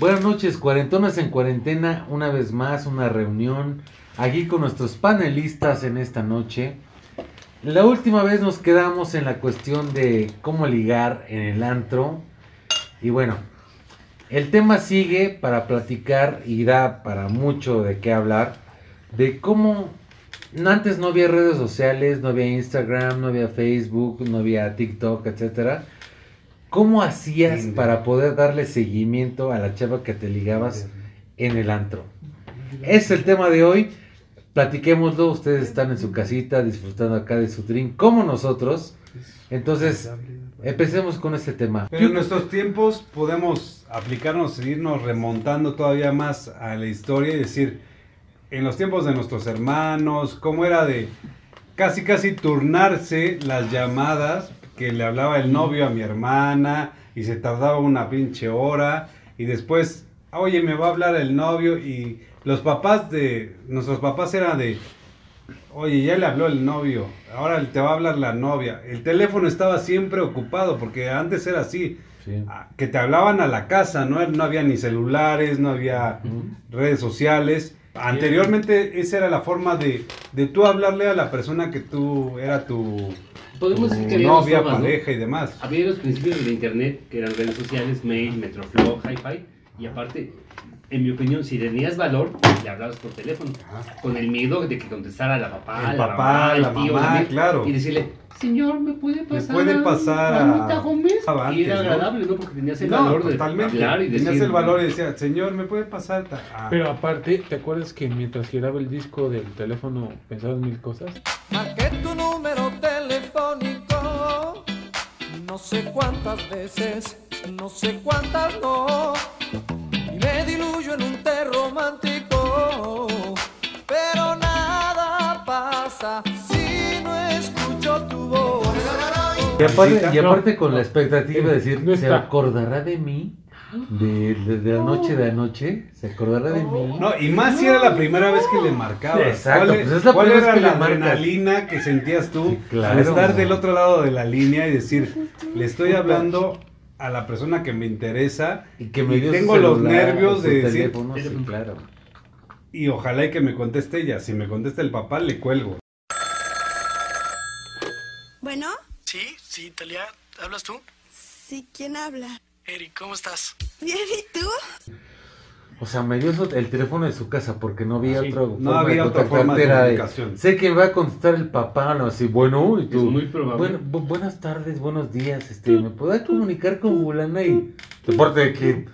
Buenas noches, cuarentonas en cuarentena, una vez más, una reunión aquí con nuestros panelistas en esta noche. La última vez nos quedamos en la cuestión de cómo ligar en el antro. Y bueno, el tema sigue para platicar y da para mucho de qué hablar. De cómo antes no había redes sociales, no había Instagram, no había Facebook, no había TikTok, etcétera. ¿Cómo hacías para poder darle seguimiento a la chava que te ligabas en el antro? Es el tema de hoy. Platiquémoslo. Ustedes están en su casita disfrutando acá de su drink como nosotros. Entonces, empecemos con este tema. Pero en nuestros tiempos podemos aplicarnos, irnos remontando todavía más a la historia y decir, en los tiempos de nuestros hermanos, cómo era de casi casi turnarse las llamadas que le hablaba el novio a mi hermana y se tardaba una pinche hora y después, oye, me va a hablar el novio y los papás de, nuestros papás eran de, oye, ya le habló el novio, ahora te va a hablar la novia. El teléfono estaba siempre ocupado porque antes era así. Sí. Que te hablaban a la casa, no, no había ni celulares, no había redes sociales. Anteriormente esa era la forma de, de tú hablarle a la persona que tú era tu, Podemos decir que había dos novia, formas, ¿no? pareja y demás. Había los principios de internet, que eran redes sociales, mail, Metroflow, Hi-Fi, y aparte, en mi opinión, si tenías valor, le hablabas por teléfono, con el miedo de que contestara la papá, El la papá, mamá, el la tío, mamá, el amigo, claro. y decirle, señor, ¿me puede pasar? puede pasar a- Anita Gómez? a y era antes, ¿no? agradable, ¿no? Porque tenías el No, valor de totalmente. hablar y decir... Tenías el valor y decía, señor, ¿me puede pasar? ah, Pero aparte, ¿te acuerdas que mientras giraba el disco del teléfono pensabas mil cosas? Marqué sé cuántas veces, no sé cuántas no, y me diluyo en un té romántico, pero nada pasa si no escucho tu voz. Y aparte, y aparte No, con no. la expectativa de decir, No ¿se acordará de mí? De, de, de la noche de anoche, ¿se acordará de mí? No, y más si era la primera vez que le marcabas. Exacto, ¿Cuál, pues es la cuál primera era vez que la le marcas. adrenalina que sentías tú Sí, claro. al estar del otro lado de la línea y decir, le estoy hablando a la persona que me interesa Y que me y dio su tengo los celular, nervios su de decir, teléfono, sí, claro. y ojalá y que me conteste ella. Si me contesta el papá, le cuelgo. Bueno, Sí, sí, Talia, ¿hablas tú? sí, ¿quién habla? Eric, ¿cómo estás? Bien, ¿y tú? O sea, me dio el teléfono de su casa porque no había Sí, otro no había otra forma de comunicación. Sé que va a contestar el papá, no así, bueno, y Es tú. muy probable. Bueno, bu- buenas tardes, buenos días, este, ¿me puedo comunicar con Bulana y de parte de que,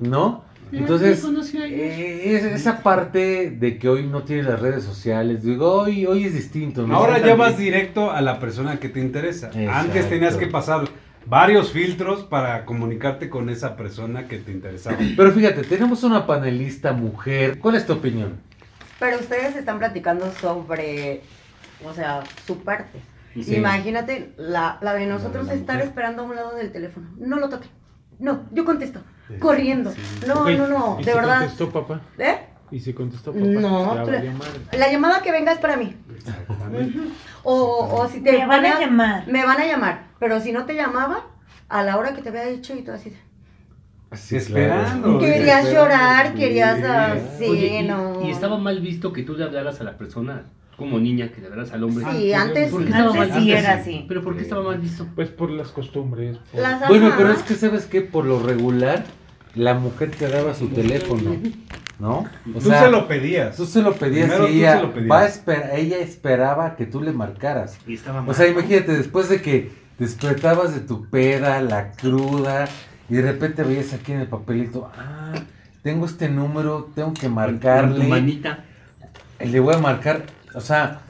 ¿no? Entonces, eh, es- esa parte de que hoy no tienes las redes sociales, digo, hoy, hoy es distinto, ¿no? Ahora ya vas directo a la persona que te interesa. Exacto. Antes tenías que pasar varios filtros para comunicarte con esa persona que te interesaba. Pero fíjate, tenemos una panelista mujer. ¿Cuál es tu opinión? Pero ustedes están platicando sobre, o sea, su parte. Sí. Imagínate la, la de nosotros La de la estar mujer. esperando a un lado del teléfono. No lo toquen. No, yo contesto. Corriendo. No, no, no, ¿Y de si verdad. contestó papá? ¿Eh? ¿Y si contestó papá? No. La llamada que venga es para mí. Exactamente. Ujú. O, o si te Me van a llamar. Me van a llamar. Pero si no te llamaba, a la hora que te había dicho y todo así. de- Así, Esperando. Querías llorar, querías así, Oye, y, no. y estaba mal visto que tú le hablaras a la persona como niña, que le hablaras al hombre. Sí, antes. ¿Por qué estaba Antes mal sí era así. ¿Pero por qué estaba mal visto? Pues por las costumbres. por- Las Bueno, pero es que sabes que por lo regular la mujer te daba su teléfono, ¿no? O Tú se lo pedías. tú se lo pedías Primero y tú ella, se lo pedías. va a esper- ella esperaba que tú le marcaras. Y estaba mal. O sea, imagínate, después de que despertabas de tu peda, la cruda, y de repente veías aquí en el papelito, ah, tengo este número, tengo que Con tu marcarle, manita. le voy a marcar, o sea,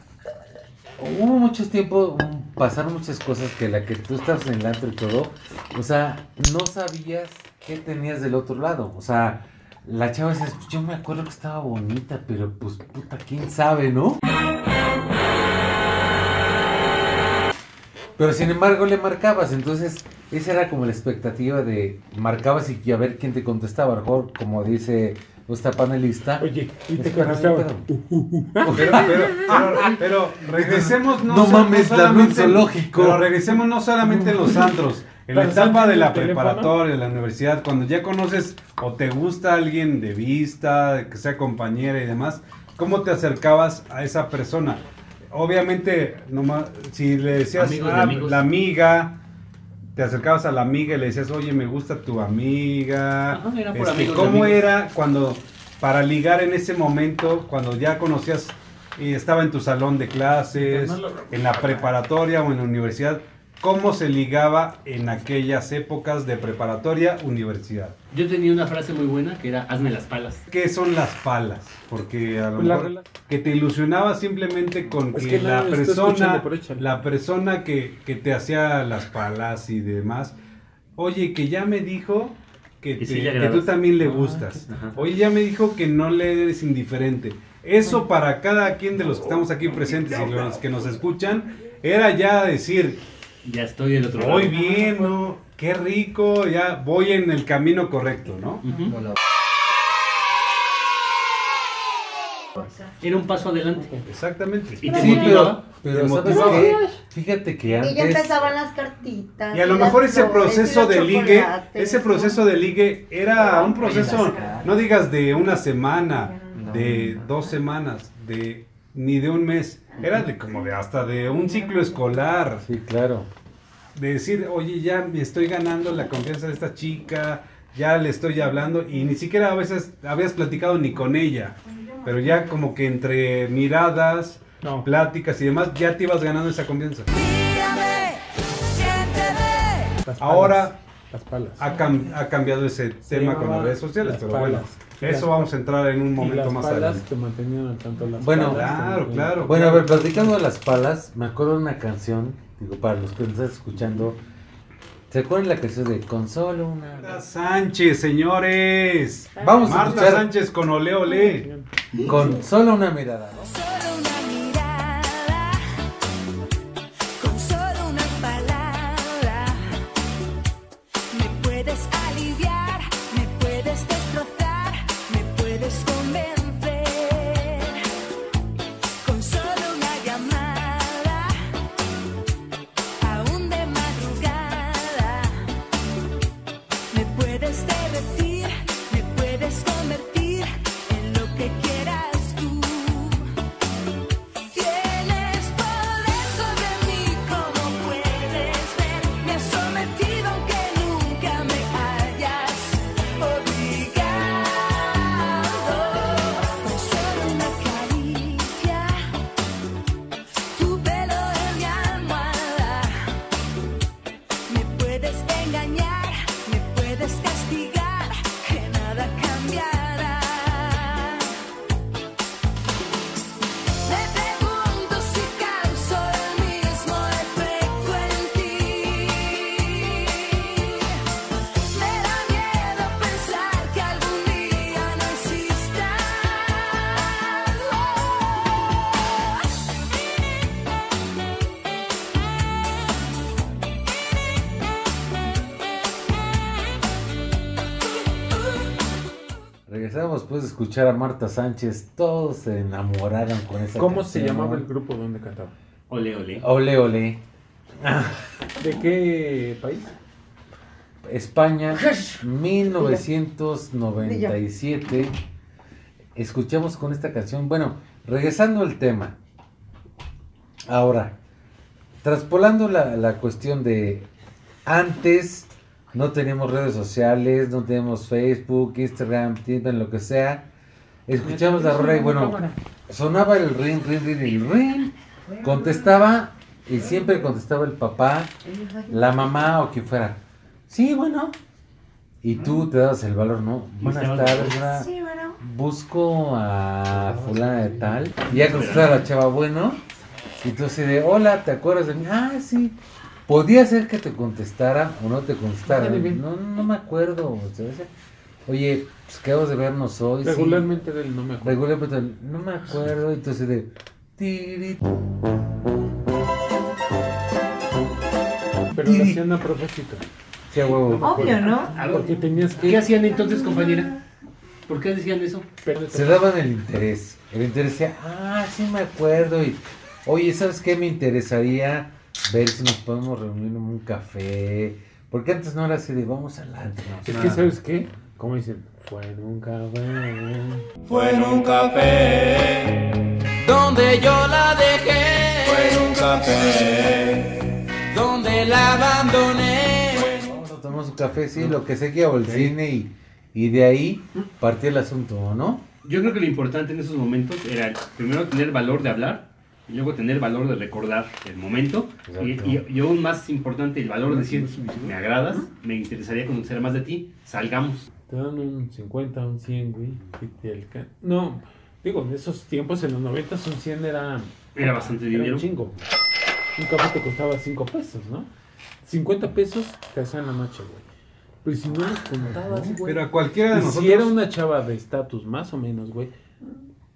hubo muchos tiempos, pasaron muchas cosas que la que tú estabas en el antro y todo, o sea, no sabías qué tenías del otro lado, o sea, la chava decía, "Pues yo me acuerdo que estaba bonita, pero pues puta, quién sabe, ¿no? Pero sin embargo le marcabas, entonces esa era como la expectativa de marcabas y a ver quién te contestaba, mejor como dice esta panelista. Oye, y te contestaba. espera. Pero, pero, pero, pero regresemos no, No mames, solamente- zoológico. Pero regresemos no solamente en los antros, En la etapa de la preparatoria, de la universidad, cuando ya conoces o te gusta alguien de vista, que sea compañera y demás, ¿cómo te acercabas a esa persona? Obviamente, nomás, si le decías "Ah, amigos". la amiga, te acercabas a la amiga y le decías, oye, me gusta tu amiga. Ajá, era por Este, amigos ¿Cómo amigos. era cuando, para ligar en ese momento, cuando ya conocías y estaba en tu salón de clases, en la preparatoria o en la universidad, cómo se ligaba en aquellas épocas de preparatoria, universidad? Yo tenía una frase muy buena que era hazme las palas. ¿Qué son las palas? Porque a lo Pues la mejor que te ilusionaba simplemente con Es que, que la persona, la persona que, que te hacía las palas y demás, oye, que ya me dijo que, Que te- le que tú también le Ah, gustas. Oye, ya me dijo que no le eres indiferente. Eso para cada quien de los que estamos aquí presentes y los que nos escuchan, era ya decir, Ya estoy del otro lado. muy bien, ¿no? Qué rico, ya voy en el camino correcto, ¿no? Ujú. Era un paso adelante. Exactamente. Y te Sí, motivaba. pero, pero Te ¿sabes qué? Fíjate que Y ya antes... empezaban las cartitas. Y a lo mejor ese proceso de ligue, ese ¿no? proceso de ligue era un proceso, no digas de una semana, de dos semanas, de ni de un mes, era de como de hasta de un ciclo escolar, Sí, claro. de decir, oye, ya me estoy ganando la confianza de esta chica, ya le estoy hablando y ni siquiera a veces habías platicado ni con ella, pero ya como que entre miradas, No. pláticas y demás, ya te ibas ganando esa confianza. Las palas. Ahora Las palas. ha, cam- ha cambiado ese tema con las redes sociales, las pero bueno, palas. Eso vamos a entrar en un momento las más palas adelante. te mantenían al tanto las Bueno, palas, claro, claro. Bueno, a ver, platicando de las palas, me acuerdo de una canción, digo, para los que nos están escuchando, ¿se acuerdan la canción de Con solo una... Marta Sánchez, señores. Vamos a Marta escuchar Sánchez con Ole Ole. con solo una mirada. Solo Regresamos de escuchar a Marta Sánchez, todos se enamoraron con esa ¿Cómo se llamaba el grupo donde cantaba? Ole, ole. Ole, ole. ¿De qué país? España, 1997. Escuchamos con esta canción. Bueno, regresando al tema. Ahora, traspolando la, la cuestión de antes no teníamos redes sociales, no teníamos Facebook, Instagram, Tinder, lo que sea. Escuchamos la rola y bueno, sonaba el ring, ring, ring, el ring. Contestaba y siempre contestaba el papá, la mamá o quien fuera. Sí, bueno. Y tú te das el valor, ¿no? Buenas tardes, ¿verdad? Sí, bueno. Busco a fulana de tal. Y ya contestaba la chava, bueno. Y tú así de, hola, ¿te acuerdas de mí? Ah, sí. Podía ser que te contestara o no te contestara. No, no me acuerdo. o sea, ese- Oye, pues quedamos de vernos hoy. Regularmente era el no me acuerdo. Regularmente, no me acuerdo. Entonces de... tiri, Pero lo hacían a propósito. Sí, a huevo. Obvio, ¿no? Porque tenías que... ¿Qué hacían entonces, compañera? ¿Por qué decían eso? Se daban el interés. El interés decía, ah, sí me acuerdo. Y, oye, ¿sabes qué? Me interesaría ver si nos podemos reunir en un café Porque antes no era así de vamos al antro. no, Es que, ¿sabes qué? Como dicen, fue nunca café. Fue en un café donde yo la dejé. Fue en un café donde la abandoné. Vamos a tomar su café, sí, lo que seguía o el cine y, y de ahí partió el asunto, ¿no? Yo creo que lo importante en esos momentos era primero tener valor de hablar y luego tener valor de recordar el momento y, y- y aún más importante el valor de decir me agradas, me interesaría conocer más de ti, salgamos. Te dan un 50, un 100, güey. No, digo, en esos tiempos, en los 90, un 100 era. Era bastante era dinero. Un chingo. Un café te costaba 5 pesos, ¿no? 50 pesos te hacían la noche, güey. Pero si no los contabas, güey. Pero a cualquiera de Y nosotros. si era una chava de estatus más o menos, güey,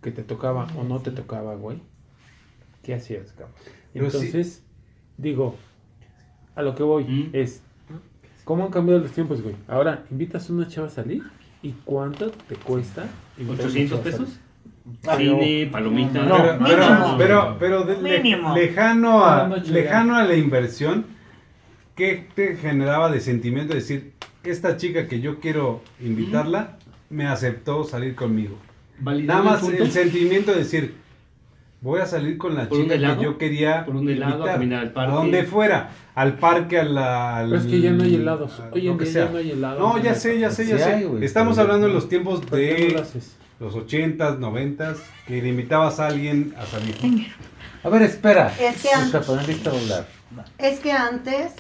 que te tocaba o no te tocaba, güey, ¿qué hacías, cabrón? Entonces, digo, a lo que voy Mm. es, ¿cómo han cambiado los tiempos, güey? Ahora, invitas a una chava a salir y ¿cuánto te cuesta? invitar a una 800 chava a pesos. Cine, palomita. No, Pero, pero, mínimo. pero, pero de- le- Mínimo. lejano, a, lejano a la inversión, ¿qué te generaba de sentimiento de decir, esta chica que yo quiero invitarla, me aceptó salir conmigo? Nada más el sentimiento de decir, voy a salir con la chica helado, que yo quería por un helado, a invitar, caminar al parque. A donde fuera, al parque, a la... al- Pero es que ya no hay helados. a en que ya no hay helados. No, ya sé, ya sé, ya Sí sé. hay, güey, Estamos pero- hablando de los tiempos ¿Por qué no lo de haces? los 80s, 90s, que le invitabas a alguien a salir. A ver, espera. Es que antes- a. Es que antes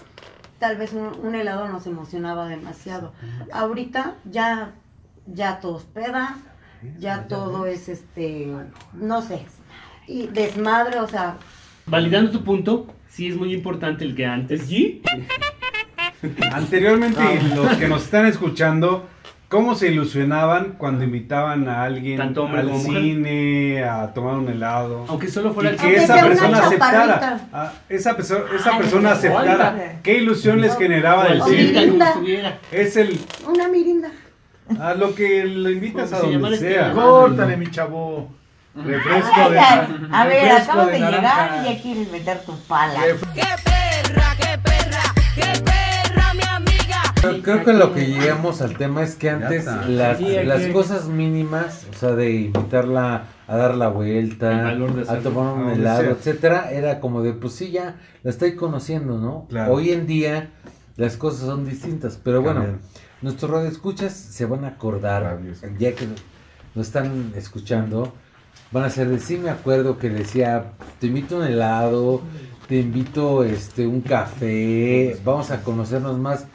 tal vez un, un helado nos emocionaba demasiado. Ahorita ya, ya todo es peda, ya todo es este, no sé, y desmadre, o sea, Validando tu punto, sí es muy importante el que antes. Anteriormente, los que nos están escuchando, ¿cómo se ilusionaban cuando invitaban a alguien Tanto hombre al como mujer. cine, a tomar un helado? Aunque solo fuera Y el que Aunque esa persona aceptara. chaparrita. ah, esa, perso- esa Ay, persona aceptara. ¿Qué ilusión les generaba el cine? Es el una mirinda. a lo que lo invitas a donde sea. Córtale, mi chavo. Refresco de a ver, acabas de, llegar y ya quieres meter tu pala. ¡Qué perra, qué perra, qué perra, mi amiga! Pero creo que lo que llegamos al tema es que antes las, Sí, aquí- las cosas mínimas, o sea, de invitarla a dar la El vuelta, a tomar un helado, etcétera, era como de, pues sí, ya la estoy conociendo, ¿no? Claro. Hoy en día las cosas son distintas, pero bueno, Cambian. nuestros radioescuchas se van a acordar, ya que nos están escuchando, van a ser de sí me acuerdo que decía, te invito a un helado, te invito este un café, vamos a conocernos más.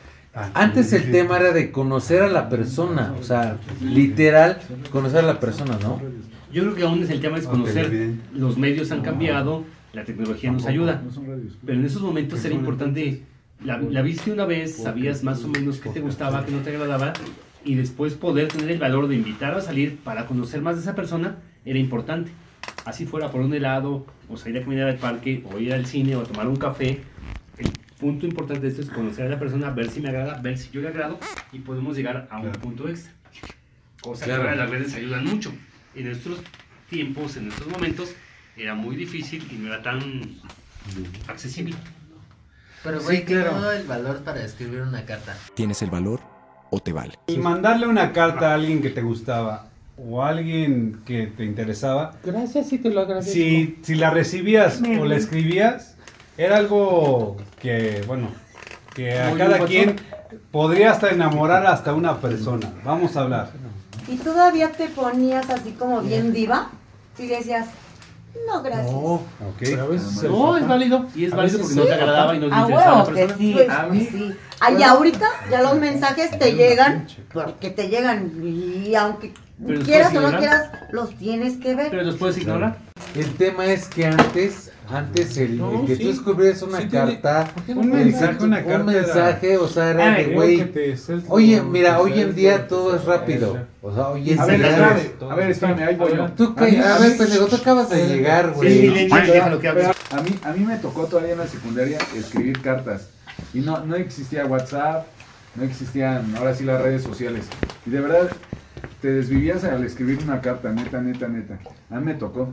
Antes el tema era de conocer a la persona, o sea, literal, conocer a la persona, ¿no? Yo creo que aún es el tema es Ok, conocer. Los medios han cambiado, la tecnología nos ayuda. Pero en esos momentos era importante, la, la viste una vez, sabías más o menos qué te gustaba, qué no te agradaba, y después poder tener el valor de invitar a salir para conocer más de esa persona era importante. Así fuera por un helado, o salir a caminar al parque, o ir al cine, o tomar un café. El punto importante de esto es conocer a la persona, ver si me agrada, ver si yo le agrado, y podemos llegar a un Claro. punto extra. Cosa Claro. que ahora las redes ayudan mucho. En nuestros tiempos, en nuestros momentos, era muy difícil y no era tan accesible. Pero, Sí, güey, claro. tengo el valor para escribir una carta. ¿Tienes el valor o te vale? Y mandarle una carta a alguien que te gustaba o alguien que te interesaba, Gracias y te lo agradezco. si, si la recibías o la escribías, era algo que, bueno, que a Muy cada quien podría hasta enamorar hasta una persona. Vamos a hablar. Y todavía te ponías así como bien diva y decías, no, gracias. No, Ok. pero a veces el No, es válido. Y es válido porque no te sí. agradaba y no te A interesaba la que persona. sí. Pues, a mí- sí. Ay, ahorita ya los mensajes te llegan porque te llegan y aunque quieras o no quieras, los tienes que ver. Pero los puedes ignorar. El tema es que antes, antes el, No, el que sí. tú escribieras una Sí carta, ¿por qué no Un mensaje, una un carta era- mensaje, o sea, era de güey. Oye, mira, hoy en día todo es rápido. O sea, hoy en A ver, día. a ver, espérame, ahí voy yo. Tú A ver, pendejo, tú acabas de llegar, Sí, güey. A mí, a mí me tocó todavía en la secundaria escribir cartas. Y no, no existía WhatsApp, no existían ahora sí las redes sociales. Y de verdad, te desvivías al escribir una carta, neta, neta, neta. A mí me tocó.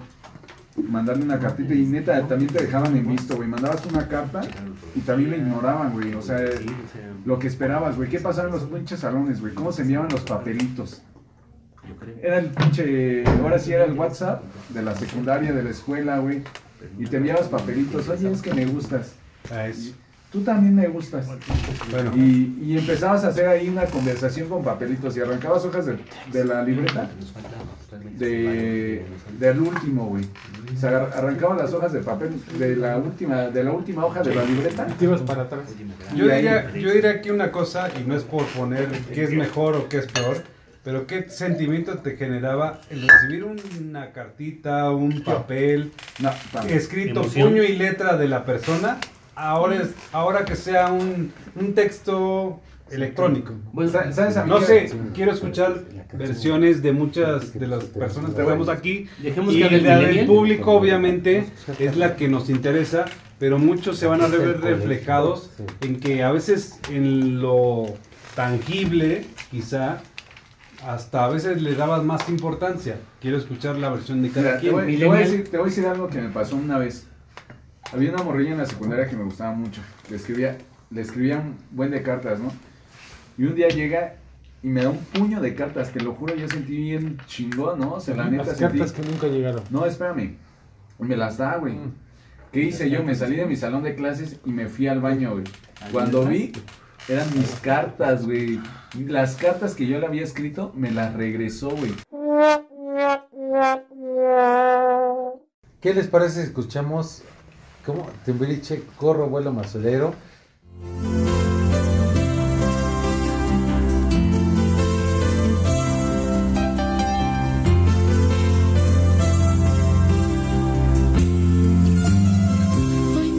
Mandarle una cartita y neta también te dejaban en visto, güey. Mandabas una carta y también la ignoraban, güey. O sea, lo que esperabas, güey. ¿Qué pasaba en los pinches salones, güey? ¿Cómo se enviaban los papelitos? Era el pinche, ahora sí era el WhatsApp de la secundaria, de la escuela, güey. Y te enviabas papelitos, oye, es que me gustas. Y Tú también me gustas. Bueno. Y, y empezabas a hacer ahí una conversación con papelitos y arrancabas hojas de, de la libreta de, del último, güey. O sea, arrancaban las hojas de papel de la última, de la última hoja de la libreta. Te ibas para atrás. Yo diría, yo diría aquí una cosa, y no es por poner qué es mejor o qué es peor, pero qué sentimiento te generaba el recibir una cartita, un papel No, escrito Emoción. puño y letra de la persona, ahora, es, ahora que sea un, un texto electrónico. Bueno, Sa- ¿Sabes a mí No sé, quiero escuchar versiones de muchas de las personas que estamos aquí. Dejemos y que el la del público, obviamente, es la que nos interesa, pero muchos se van a ver reflejados en que a veces en lo tangible, quizá, hasta a veces le dabas más importancia. Quiero escuchar la versión de cada Mira, te, quien. voy, te voy a millennial. decir, te voy a decir algo que me pasó una vez. Había una morrilla en la secundaria que me gustaba mucho. Le escribía, le escribía un buen de cartas, ¿no? Y un día llega y me da un puño de cartas, te lo juro, yo sentí bien chingón, ¿no? O sea, la neta Las sentí... cartas que nunca llegaron. No, espérame. Me las da, güey. Mm. ¿Qué hice yo? Me salí de mi salón de clases y me fui al baño, güey. Cuando vi, eran mis cartas, güey. Las cartas que yo le había escrito, me las regresó, güey. ¿Qué les parece si escuchamos cómo Timbiriche, corro, vuelo mazolero? Hoy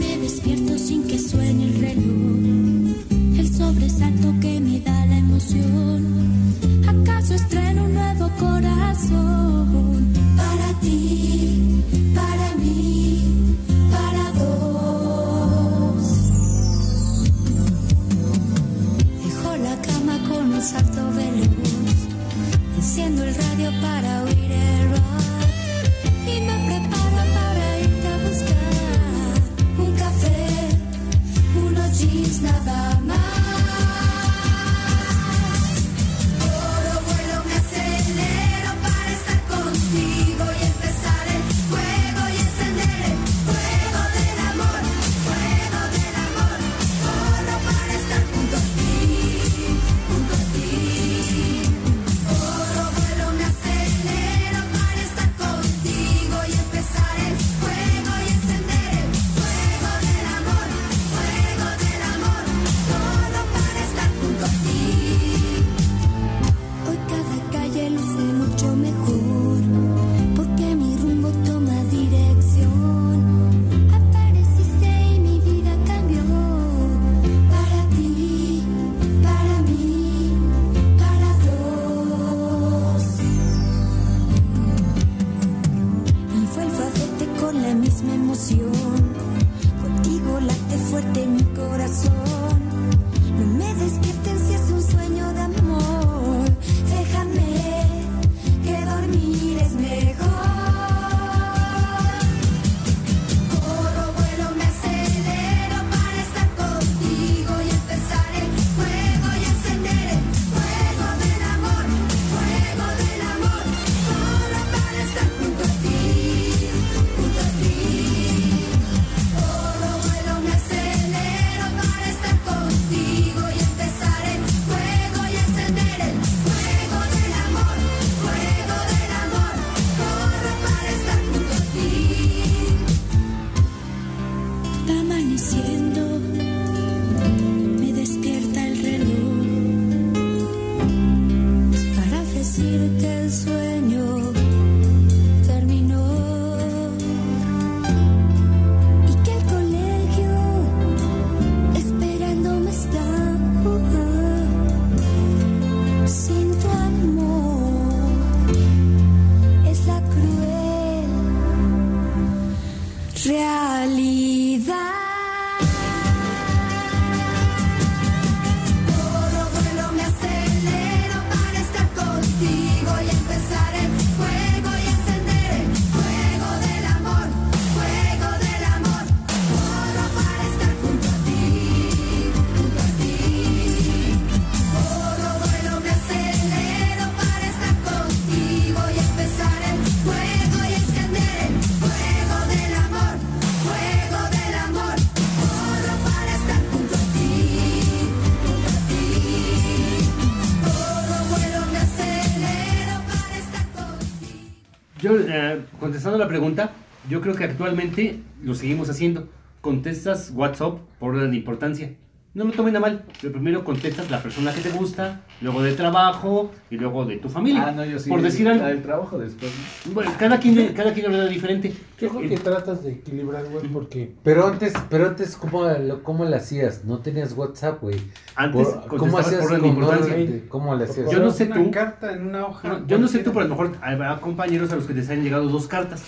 eh, contestando la pregunta, yo creo que actualmente lo seguimos haciendo. Contestas WhatsApp por de importancia. No lo tomen a mal, pero primero contestas la persona que te gusta, luego de trabajo y luego de tu familia. Ah, no, yo sí. Por decir algo. El trabajo después. ¿no? Bueno, cada quien, cada quien lo ve diferente. Yo creo que tratas de equilibrar, güey, porque Pero antes, pero antes ¿cómo, lo- cómo le hacías? No tenías WhatsApp, güey. Antes Por- ¿Cómo hacías por con importancia. orden? ¿Cómo le hacías? Yo no sé Una tú. carta en una hoja. No, yo no sé tú, pero a lo mejor habrá compañeros a los que les han llegado dos cartas.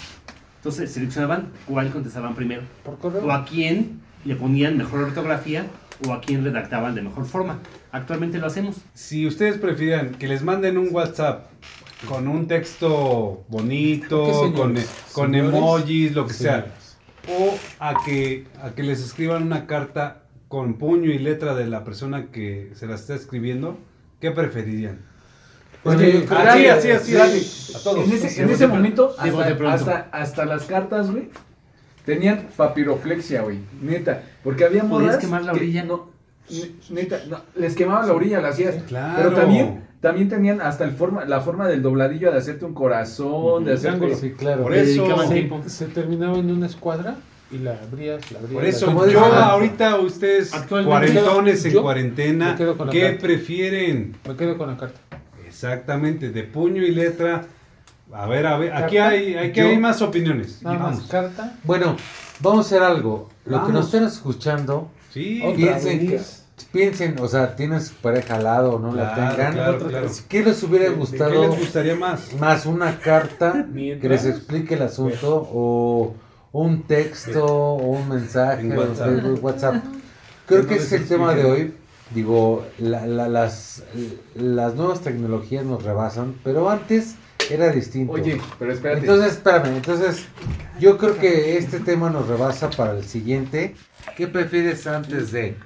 Entonces seleccionaban cuál contestaban primero. por correo. O a quién le ponían mejor ortografía o a quién redactaban de mejor forma. Actualmente lo hacemos. Si ustedes prefieren que les manden un WhatsApp con un texto bonito, con, con ¿Señores? emojis, lo que Señores. sea, o a que, a que les escriban una carta con puño y letra de la persona que se la está escribiendo, ¿qué preferirían? Oye, Así, así, así, a todos. En ese, en momento, hasta, hasta las cartas, güey, tenían papiroflexia, güey. Neta. Porque había ¿Podías morras quemar la que orilla? no, ne- neta, no, les quemaban la orilla, la hacías. Claro. Pero también, también tenían hasta el forma, la forma del dobladillo de hacerte un corazón, de hacerte... Sí, claro. Por eso, se, terminaba en una escuadra y la abrías, la abrías. por eso yo ahorita ustedes cuarentones en yo cuarentena, me quedo con la ¿qué carta. prefieren? Me quedo con la carta. Exactamente, de puño y letra. A ver, a ver, aquí hay, aquí hay más opiniones. Nada Vamos. más carta. Bueno, vamos a hacer algo. Lo que nos estén escuchando, Sí, piensen, que, piensen, o sea, tienes pareja al lado o no la tengan. claro, claro. ¿Qué les hubiera ¿De qué gustado les gustaría más? más una carta que les explique el asunto o un texto o un mensaje En WhatsApp. Facebook, WhatsApp? Creo Que no es el tema de hoy. Digo, la- la- las, las nuevas tecnologías nos rebasan, pero antes era distinto. Oye, pero espérate. Entonces, espérame, entonces yo creo que este tema nos rebasa para el siguiente. ¿Qué prefieres antes de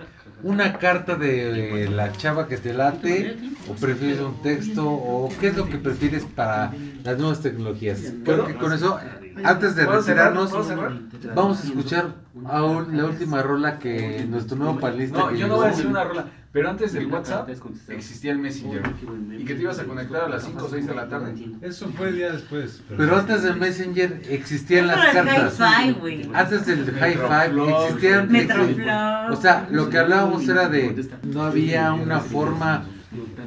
una carta de la chava que te late o prefieres un texto o qué es lo que prefieres para las nuevas tecnologías? Creo que con eso, antes de retirarnos, vamos a escuchar aún la última rola que nuestro nuevo panelista. No, yo no voy a decir una rola, pero antes del WhatsApp existía el Messenger. Y que te ibas a conectar a las 5 o 6 de la tarde. Eso fue el día después. Pero antes del Messenger existían las cartas. Antes del hi-fi existían. O sea, lo que hablábamos era de no había una forma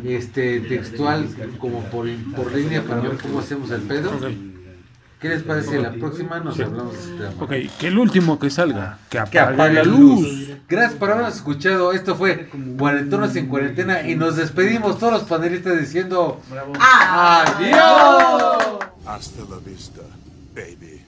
este textual como por, por línea para ver cómo hacemos el pedo. ¿Qué les parece? La próxima nos hablamos de este tema. Ok, que el último que salga, que Que apague, apague la luz. luz. Gracias por habernos escuchado. Esto fue Cuarentonas en Cuarentena y nos despedimos todos los panelistas diciendo Ah. ¡Adiós! Hasta la vista, baby.